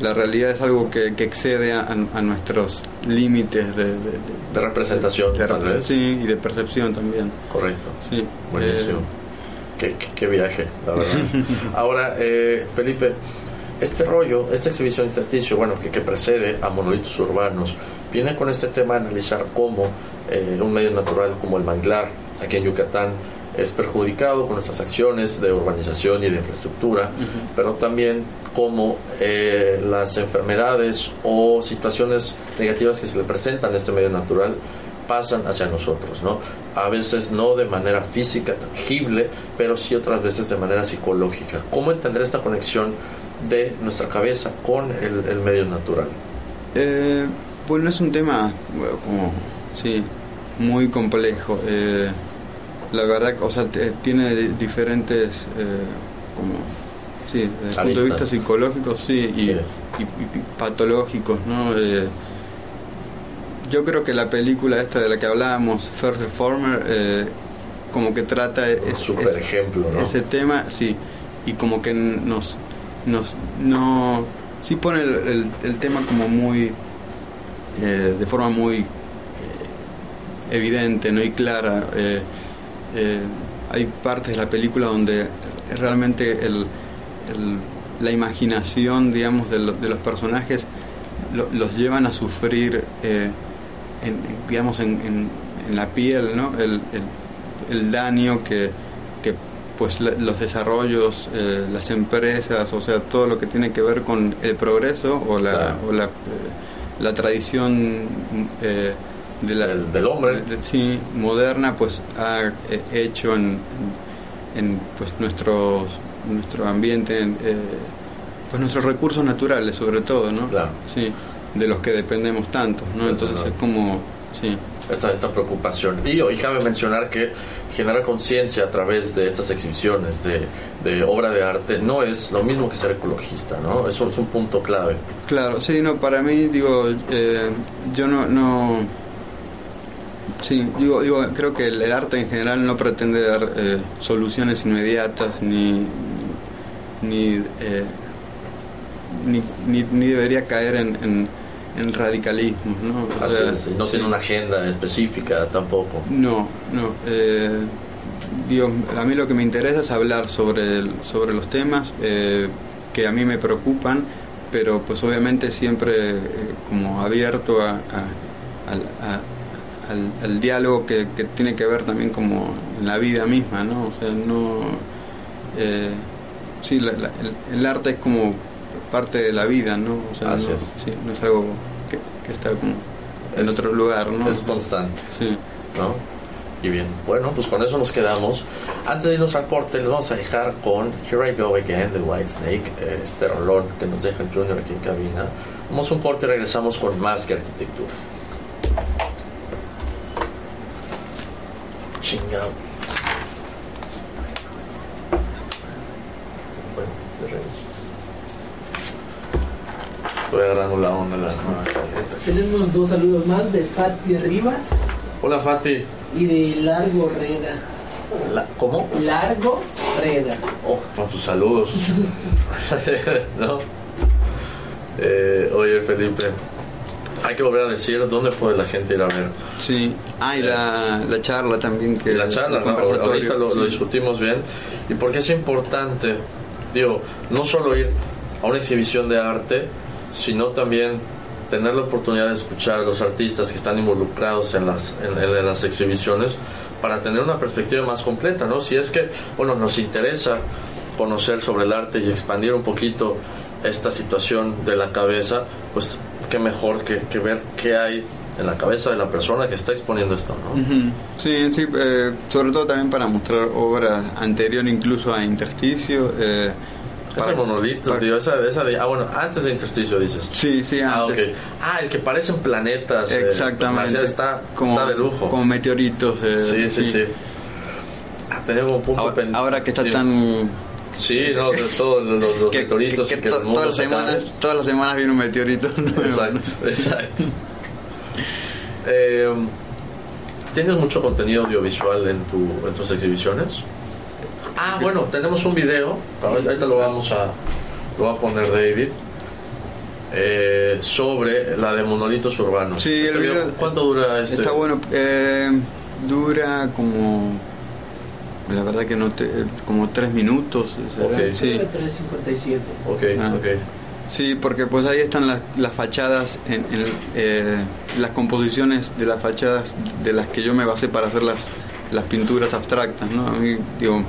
la realidad es algo que, que excede a, a nuestros límites de, de, de- De representación, de tal vez. sí, y de percepción también. Correcto. Sí. Buenísimo. Eh, Qué, qué- qué viaje, la verdad. Ahora, eh, Felipe, este rollo, esta exhibición intersticio, bueno, que, que precede a monolitos urbanos, viene con este tema de analizar cómo eh, un medio natural como el manglar, aquí en Yucatán, es perjudicado con nuestras acciones de urbanización y de infraestructura, pero también cómo eh, las enfermedades o situaciones negativas que se le presentan a este medio natural pasan hacia nosotros, ¿no? A veces no de manera física, tangible, pero sí otras veces de manera psicológica. ¿Cómo entender esta conexión de nuestra cabeza con el, el medio natural? Eh, bueno, es un tema bueno, como, sí, muy complejo. Eh, la verdad, o sea, tiene di- diferentes, eh, como, sí, desde el punto de vista psicológico, sí, y, Sí. y- y patológicos, ¿no? Eh, yo creo que la película esta de la que hablábamos, First Reformer, eh, como que trata Un es- super es- ejemplo, ¿no? ese tema, sí, y como que nos, nos no, sí pone el, el- el tema como muy, eh, de forma muy eh, evidente, no y clara. Eh, eh, hay partes de la película donde realmente el, el- la imaginación, digamos, de, lo- de los personajes lo- los llevan a sufrir, eh, en, digamos, en, en- en la piel, ¿no? El, daño que, que pues la- los desarrollos, eh, las empresas, o sea, todo lo que tiene que ver con el progreso o la, Claro. o la, eh, la tradición eh, de la, Del- del hombre. de- sí, moderna, pues ha eh, hecho en, en pues nuestros nuestro ambiente, en, eh, pues nuestros recursos naturales sobre todo, ¿no? Claro. Sí, de los que dependemos tanto, ¿no? Entonces es como, sí. esta, esta preocupación. Y hoy cabe mencionar que generar conciencia a través de estas exhibiciones de, de obra de arte no es lo mismo que ser ecologista, ¿no? Eso es un punto clave. Claro, sí, no, para mí, digo, eh, yo no, no, sí, digo, digo, creo que el, el arte en general no pretende dar eh, soluciones inmediatas ni, ni, eh, ni, ni, ni debería caer en, en, en radicalismos, ¿no? O Así sea, es, y no sí. tiene una agenda específica tampoco. No, no. eh, digo, a mí lo que me interesa es hablar sobre, el- sobre los temas eh, que a mí me preocupan, pero pues obviamente siempre eh, como abierto a, a- a- al- al diálogo que, que tiene que ver también como en la vida misma, ¿no? O sea, no... eh, sí, la- la- el, el arte es como parte de la vida, ¿no? O sea, Así no, es. sí, no es algo que, que está como en Es- otro lugar, ¿no? Es constante, Sí. ¿no? Y bien, bueno, pues con eso nos quedamos. Antes de irnos al corte, les vamos a dejar con Here I Go Again de White Snake, eh, este rolón que nos deja el Junior aquí en cabina. Vamos a un corte y regresamos con más que arquitectura. Chingado. Estoy agarrando la onda la. Tenemos dos saludos más de Fati Rivas Hola Fati. y de Largo Reda. La- ¿Cómo? Largo Reda. Oh, con sus saludos. ¿No? Eh, oye, Felipe, hay que volver a decir dónde puede la gente ir a ver. Sí, ah, y la, la charla también que... La charla, ¿no? ahorita lo, lo sí. discutimos bien. Y porque es importante, digo, no solo ir a una exhibición de arte, sino también tener la oportunidad de escuchar a los artistas que están involucrados en las, en, en las exhibiciones para tener una perspectiva más completa, ¿no? Si es que, bueno, nos interesa conocer sobre el arte y expandir un poquito esta situación de la cabeza, pues qué mejor que, que ver qué hay en la cabeza de la persona que está exponiendo esto, ¿no? Sí, sí, eh, sobre todo también para mostrar obras anterior incluso a Intersticio. Eh, Ese monolito, para- tío, esa, esa de, ah, bueno, antes de intersticio dices. Sí, sí, Ah, ok. antes. Ah, el que parecen planetas. eh, Exactamente. Marcial, está, como, está de lujo. Como meteoritos. eh, sí, sí, sí. Ah, tenemos un punto Ahora, ahora que está tan... Sí, no, de todos los, los que, meteoritos que- y que que to- el mundo todas, las semanas, todas las semanas viene un meteorito nuevo. Exacto, exacto. Eh, ¿Tienes mucho contenido audiovisual en, tu, en tus exhibiciones? Ah, bueno, tenemos un video, ahorita lo vamos a, lo va a poner David, eh, sobre la de monolitos urbanos. Sí, Este el video, video ¿Cuánto dura este? Está bueno. eh, dura como... La verdad que no te, como tres minutos. ¿será? Ok. Sí. 357. Ok, Ah. ok. Sí, porque pues ahí están las, las fachadas, en, en, eh, las composiciones de las fachadas de las que yo me basé para hacer las, las pinturas abstractas, ¿no? A mí, digo,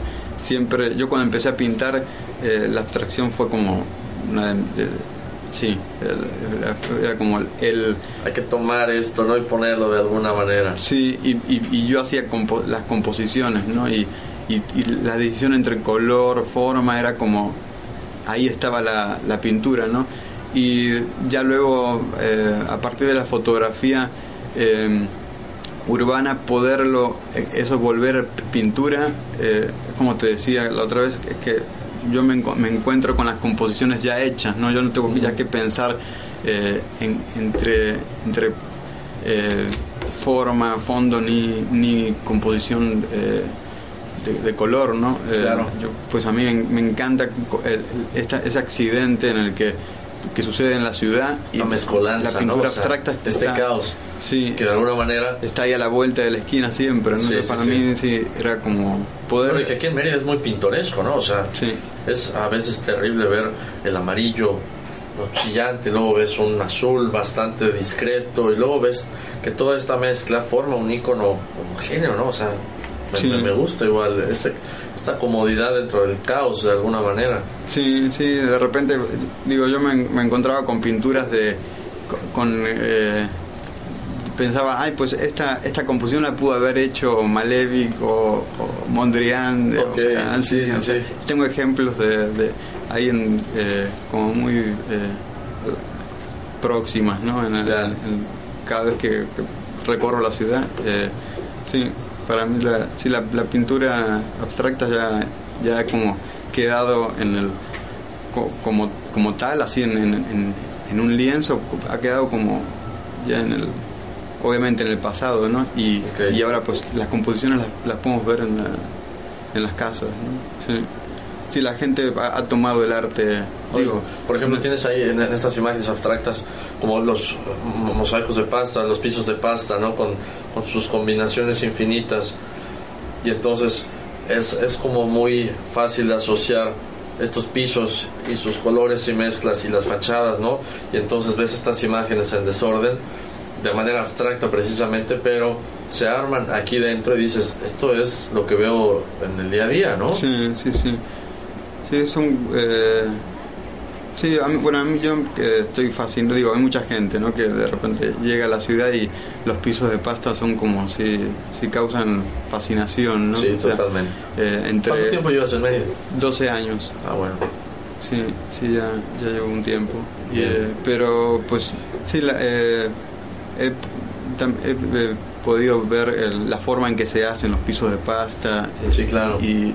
siempre, yo cuando empecé a pintar, eh, la abstracción fue como una de, de- sí, era, era como el, el- Hay que tomar esto, ¿no? Y ponerlo de alguna manera. Sí, y, y- y yo hacía compo- las composiciones, ¿no? Y, y- y la decisión entre color, forma, era como, ahí estaba la, la pintura, ¿no? Y ya luego, eh, a partir de la fotografía eh, urbana, poderlo, eh, eso volver pintura, eh, como te decía la otra vez, es que yo me, me encuentro con las composiciones ya hechas, ¿no? Yo no tengo ya que pensar eh, en- entre, entre eh, forma, fondo ni, ni composición eh, de, de color, ¿no? Eh, Claro. yo- pues a mí me, encanta esta- ese accidente en el que, que sucede en la ciudad mezcolanza, la pintura ¿no? O sea, abstracta este está- caos. Sí, Que de alguna manera... está ahí a la vuelta de la esquina siempre, ¿no? Sí, Entonces, sí, para mí sí era como poder Pero que aquí en Mérida es muy pintoresco, ¿no? O sea, Sí. Es a veces terrible ver el amarillo ¿no? chillante, luego ves un azul bastante discreto y luego ves que toda esta mezcla forma un icono homogéneo, ¿no? O sea, me, Sí. me- gusta igual ese- esta comodidad dentro del caos de alguna manera. Sí, sí, de repente, digo, yo me, me encontraba con pinturas de. con. con, eh, pensaba, ay, pues esta, esta composición la pudo haber hecho Malevich o, o Mondrian. eh, o sea, sí, sí, o sea, sí. Tengo ejemplos de, de ahí en, eh, como muy eh, próximas, ¿no? En el- en- cada vez que, que recorro la ciudad. eh, sí, para mí la, sí, la, la pintura abstracta ya, ya ha como quedado en el co- como, como tal, así en, en- en un lienzo, ha quedado como ya en el obviamente en el pasado, ¿no? Y, y ahora pues las composiciones las, las podemos ver en, la- en las casas, ¿no? Sí. Sí, la gente ha, ha tomado el arte, digo, Por ejemplo, tienes ahí en, en estas imágenes abstractas como los mm, mosaicos de pasta, los pisos de pasta, ¿no? Con, con sus combinaciones infinitas. Y entonces es, es como muy fácil de asociar estos pisos y sus colores y mezclas y las fachadas, ¿no? Y entonces ves estas imágenes en desorden de manera abstracta precisamente, pero se arman aquí dentro y dices, esto es lo que veo en el día a día, ¿no? Sí, sí, sí. Sí, son... Eh, sí, a mí- bueno, a mí yo estoy fascinado, digo, hay mucha gente, ¿no? Que de repente llega a la ciudad y los pisos de pasta son como si, si causan fascinación, ¿no? Sí, O sea, totalmente. eh, entre ¿Cuánto tiempo llevas en Mérida? 12 años. Ah, bueno. Sí, sí, ya, ya llevo un tiempo. Y, eh, pero, pues, sí, la, eh, he, tam- he- he podido ver el- la forma en que se hacen los pisos de pasta. eh, Sí, claro. Y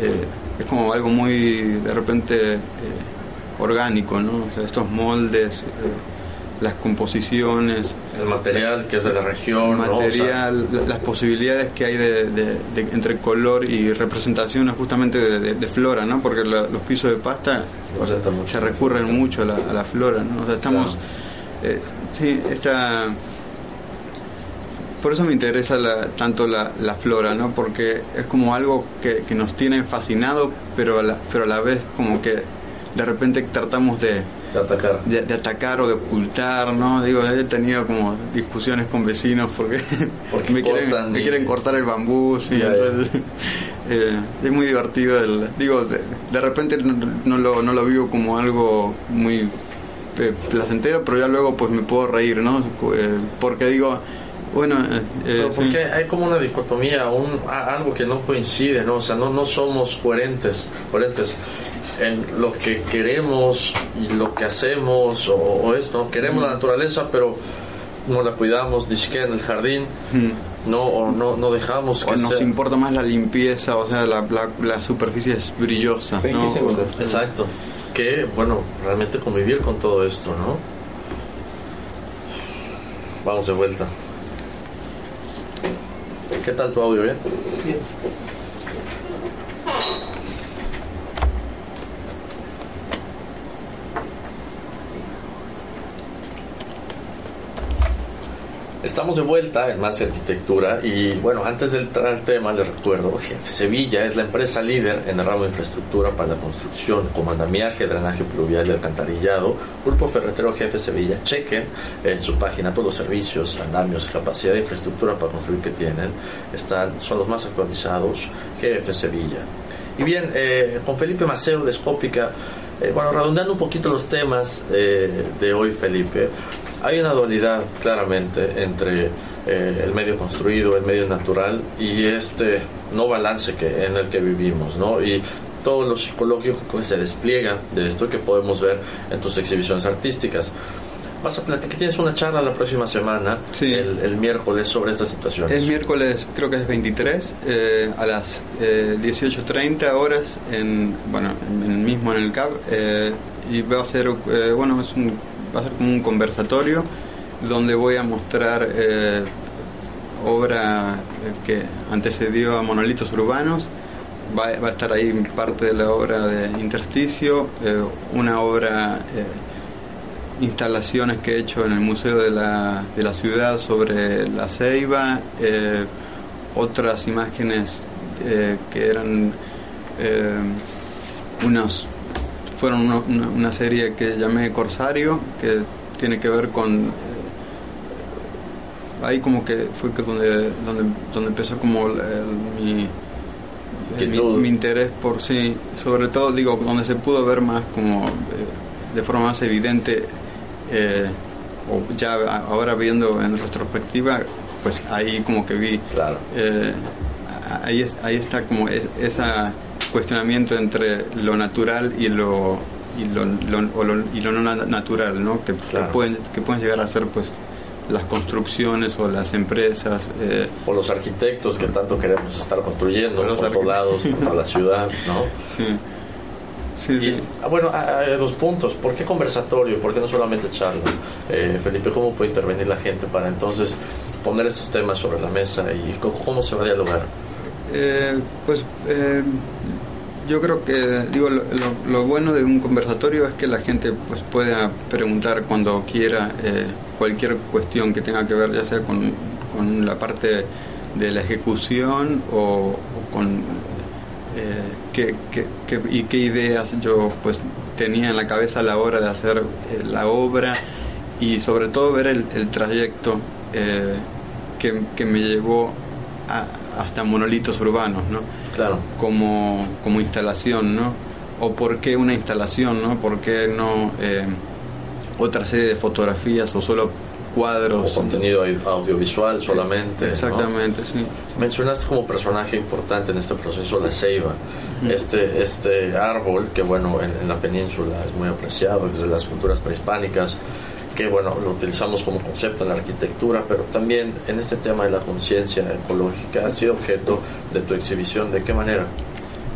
eh, es como algo muy, de repente, eh, orgánico, ¿no? O sea, estos moldes, las composiciones, El material que es de la región, sea, material, la- las posibilidades que hay de, de- de- entre color y representación justamente de, flora, ¿no? Porque la- los pisos de pasta se recurren mucho a la, a la flora, ¿no? O sea, estamos, eh, Sí, esta... Por eso me interesa la- tanto la, la flora, ¿no? Porque es como algo que, que nos tiene fascinado, pero a, la, pero a la vez como que de repente tratamos de, De atacar. de, de atacar o de ocultar, ¿no? Digo, he tenido como discusiones con vecinos porque, Porque me, quieren, me quieren cortar el bambú, sí, eh, es muy divertido. El, digo, de, de repente no, no lo, no lo vivo como algo muy eh, placentero, pero ya luego pues me puedo reír, ¿no? Eh, porque digo, bueno, eh, eh, sí. porque hay como una dicotomía, un, a- algo que no coincide, ¿no? O sea, no, no somos coherentes, coherentes en lo que queremos y lo que hacemos o, o esto. Queremos la naturaleza, pero no la cuidamos, ni siquiera en el jardín, no, o no, no dejamos o que nos sea- importa más la limpieza, o sea, la, la, la superficie es brillosa. 20 ¿no? segundos. Exacto. Que, bueno, realmente convivir con todo esto, ¿no? Vamos de vuelta. ¿Qué tal tu audio? ¿Bien? Estamos de vuelta en Más Arquitectura y bueno, antes de entrar al tema les recuerdo, Jefe Sevilla es la empresa líder en el ramo de infraestructura para la construcción, como andamiaje, drenaje pluvial y alcantarillado. Grupo Ferretero Jefe Sevilla, chequen en su página todos los servicios, andamios, capacidad de infraestructura para construir que tienen, están, son los más actualizados, Jefe Sevilla. Y bien, eh, con Felipe Macero de Scópica, eh, bueno, redondeando un poquito los temas eh, de hoy, Felipe, hay una dualidad claramente entre eh, el medio construido, el medio natural y este no balance que, en el que vivimos, ¿no? Y todo lo psicológico que se despliega de esto que podemos ver en tus exhibiciones artísticas. Vas a platicar, tienes una charla la próxima semana, Sí. el, el miércoles, sobre estas situaciones. Es miércoles, creo que es 23, eh, a las eh, 18.30 horas, en, bueno, en, en- mismo en el CAP, eh, y va a ser, eh, bueno, es un, va a ser como un conversatorio donde voy a mostrar eh, obra eh, que antecedió a Monolitos Urbanos, va, va a estar ahí parte de la obra de Intersticio, eh, una obra... eh, instalaciones que he hecho en el Museo de la, de la Ciudad sobre la ceiba, otras imágenes que eran unos fueron una, una serie que llamé Corsario que tiene que ver con eh, ahí como que fue que donde donde donde empezó como el- el- mi, mi, interés por sí sobre todo digo donde se pudo ver más como eh, de forma más evidente eh, o ya ahora viendo en retrospectiva pues ahí como que vi Claro. eh, ahí, ahí está como es, esa cuestionamiento entre lo natural y lo y lo, lo- o lo- y lo no na- natural ¿no? Que, pueden que pueden llegar a ser pues las construcciones o las empresas eh, O los arquitectos que tanto queremos estar construyendo los por todos lados, por toda la ciudad, ¿no? sí sí. Y, ah, bueno, a- a- los puntos, ¿por qué conversatorio? ¿Por qué no solamente charla? Eh, Felipe, ¿cómo puede intervenir la gente para entonces poner estos temas sobre la mesa y cómo, cómo se va a dialogar? Eh, pues eh, yo creo que digo lo, lo- bueno de un conversatorio es que la gente pues pueda preguntar cuando quiera eh, cualquier cuestión que tenga que ver ya sea con, con la parte de la ejecución o, o con eh, qué, qué- qué- y qué ideas yo pues tenía en la cabeza a la hora de hacer eh, la obra y sobre todo ver el, el trayecto que, que me llevó hasta monolitos urbanos, ¿no? Claro. Como, como instalación, ¿no? O por qué una instalación, ¿no? ¿Por qué no eh, otra serie de fotografías o solo O cuadros? contenido au- audiovisual solamente. ¿no? Exactamente, sí. Mencionaste como personaje importante en este proceso la ceiba, este, este árbol que bueno en, en la península es muy apreciado desde las culturas prehispánicas, que bueno lo utilizamos como concepto en la arquitectura, pero también en este tema de la conciencia ecológica ha sido objeto de tu exhibición. ¿De qué manera?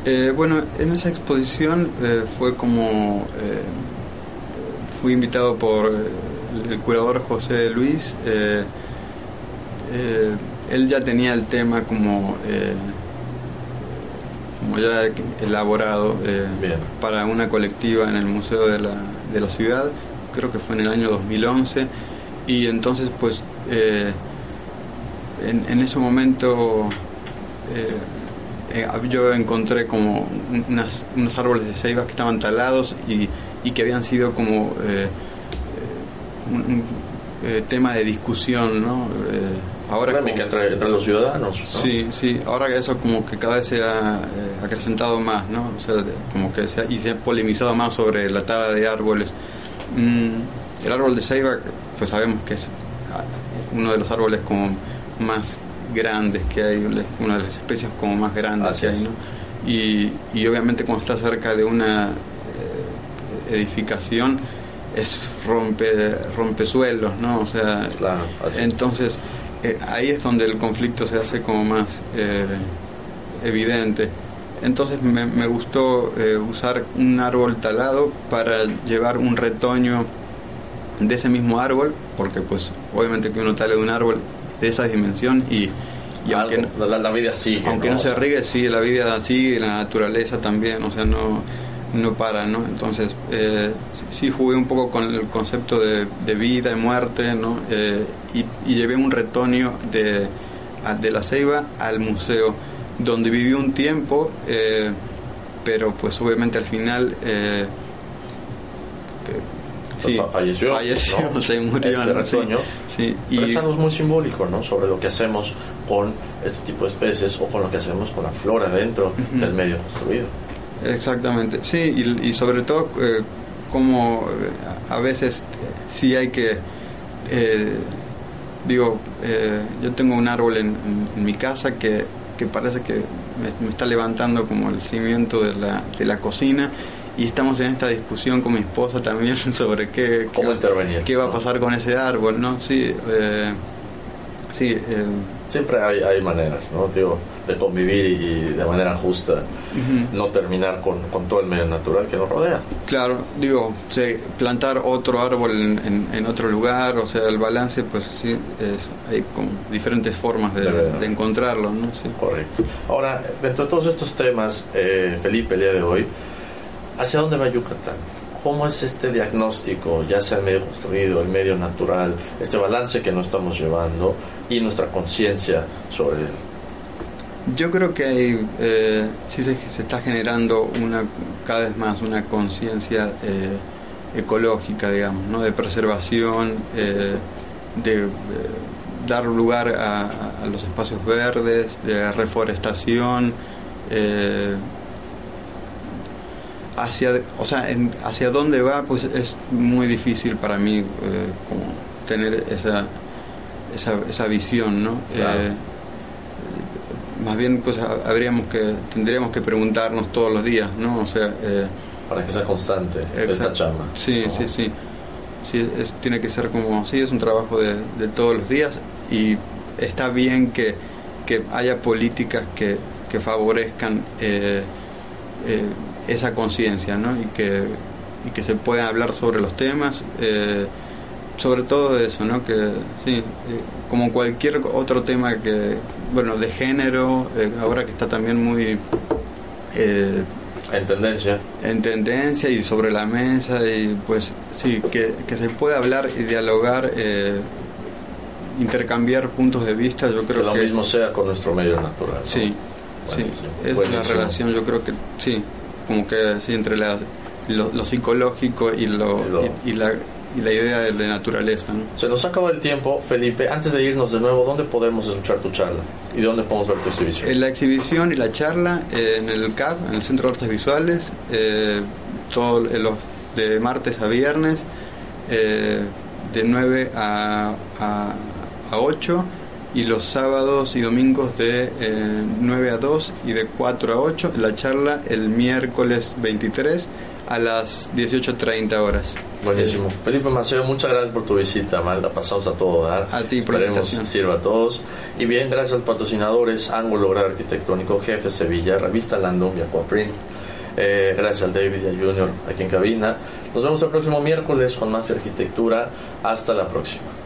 Eh, bueno, en esa exposición eh, fue como eh, fui invitado por el curador José Luis. él ya tenía el tema como como ya elaborado para una colectiva en el Museo de la, de la Ciudad, creo que fue en el año 2011, Y entonces, pues, eh, en, en ese momento eh, eh, yo encontré como unas- unos árboles de ceiba que estaban talados y, y que habían sido como un, un, tema de discusión, ¿no? Ahora como- entre, entre los ciudadanos. ¿no? Sí, sí, ahora que eso como que cada vez se ha eh, acrecentado más, ¿no? O sea, como que se ha, y se ha polemizado más sobre la tala de árboles. Mm, el árbol de ceiba, pues sabemos que es ah, uno de los árboles como más grandes que hay, una de las especies como más grandes Así que hay. Y, y obviamente cuando está cerca de una eh, edificación es rompe rompesuelos, ¿no? O sea, Claro, entonces eh, ahí es donde el conflicto se hace como más eh, evidente. Entonces me, me gustó eh, usar un árbol talado para llevar un retoño de ese mismo árbol, porque pues obviamente que uno tale de un árbol de esa dimensión y, y aunque, no, la, la vida sigue. aunque no se riegue, sigue la vida sigue, la naturaleza también, o sea, no, no para, ¿no? Entonces, eh, sí, sí jugué un poco con el concepto de, de vida y muerte, ¿no? Eh, y, y llevé un retoño de, de la ceiba al museo, donde viví un tiempo, eh, pero pues obviamente al final... eh, fa- falleció, falleció, ¿no? se murió, Este ¿no? Sí, retoño. sí, Pero y- es algo muy simbólico, ¿no? Sobre lo que hacemos con este tipo de especies o con lo que hacemos con la flora dentro del medio construido. Exactamente, sí, y, y sobre todo eh, como eh, a veces eh, sí hay que, eh, digo, eh, yo tengo un árbol en, en- en mi casa que, que parece que me, me está levantando como el cimiento de la, de la cocina y estamos en esta discusión con mi esposa también sobre qué, qué ¿Cómo va- intervenir, qué va a pasar con ese árbol, ¿no? Sí, eh, sí. eh, Siempre hay, hay maneras, ¿no? Digo, de convivir y de manera justa, no terminar con, con todo el medio natural que nos rodea. Claro, digo, plantar otro árbol en, en- en otro lugar, o sea, el balance, pues sí, es, hay como diferentes formas de, De verdad. de encontrarlo, ¿no? Sí. Correcto. Ahora, dentro de todos estos temas, eh, Felipe, el día de hoy, ¿hacia dónde va Yucatán? ¿Cómo es este diagnóstico, ya sea el medio construido, el medio natural, este balance que no estamos llevando y nuestra conciencia sobre él? Yo creo que hay, eh, sí se, está generando una cada vez más una conciencia eh, ecológica, digamos, ¿no? de preservación, eh, de dar lugar a, los espacios verdes, de reforestación, hacia, o sea, en- hacia dónde va, pues es muy difícil para mí eh, como tener esa, esa, esa visión, ¿no? Claro. Eh, más bien pues ha- habríamos que tendríamos que preguntarnos todos los días no o sea eh, Para que sea constante esta chamba. sí ¿no? sí sí sí es, tiene que ser como sí es un trabajo de, de todos los días y está bien que, que haya políticas que, que favorezcan eh, eh, esa conciencia ¿no? y que y que se pueda hablar sobre los temas eh, sobre todo eso, ¿no? Que sí, eh, como cualquier otro tema que, bueno, de género, eh, ahora que está también muy eh, En tendencia. en tendencia y sobre la mesa y pues sí, que, que se pueda hablar y dialogar, eh, intercambiar puntos de vista, yo creo que lo que mismo sea con nuestro medio natural. ¿no? Sí, sí, es buenísimo. la relación, yo creo que sí, como que sí, entre la, lo, lo psicológico y, lo, Y la, y la idea de, de naturaleza, ¿no? Se nos acaba el tiempo, Felipe. Antes de irnos de nuevo, ¿dónde podemos escuchar tu charla? ¿Y dónde podemos ver tu exhibición? En la exhibición y la charla eh, en el CAP, en el Centro de Artes Visuales, eh, todo, eh, los, de martes a viernes, eh, de 9 a, a, a 8, y los sábados y domingos de eh, 9 a 2 y de 4 a 8. La charla el miércoles 23 a las 18.30 horas. Buenísimo. Felipe Maceo, muchas gracias por tu visita, mal, la pasamos a todo dar. A ti Esperemos sirva a todos. Y bien, gracias a los patrocinadores, Ángulo Grado Arquitectónico, Jefe Sevilla, Revista Landum y Aquaprint. Eh, gracias al David y al Junior aquí en cabina. Nos vemos el próximo miércoles con más arquitectura. Hasta la próxima.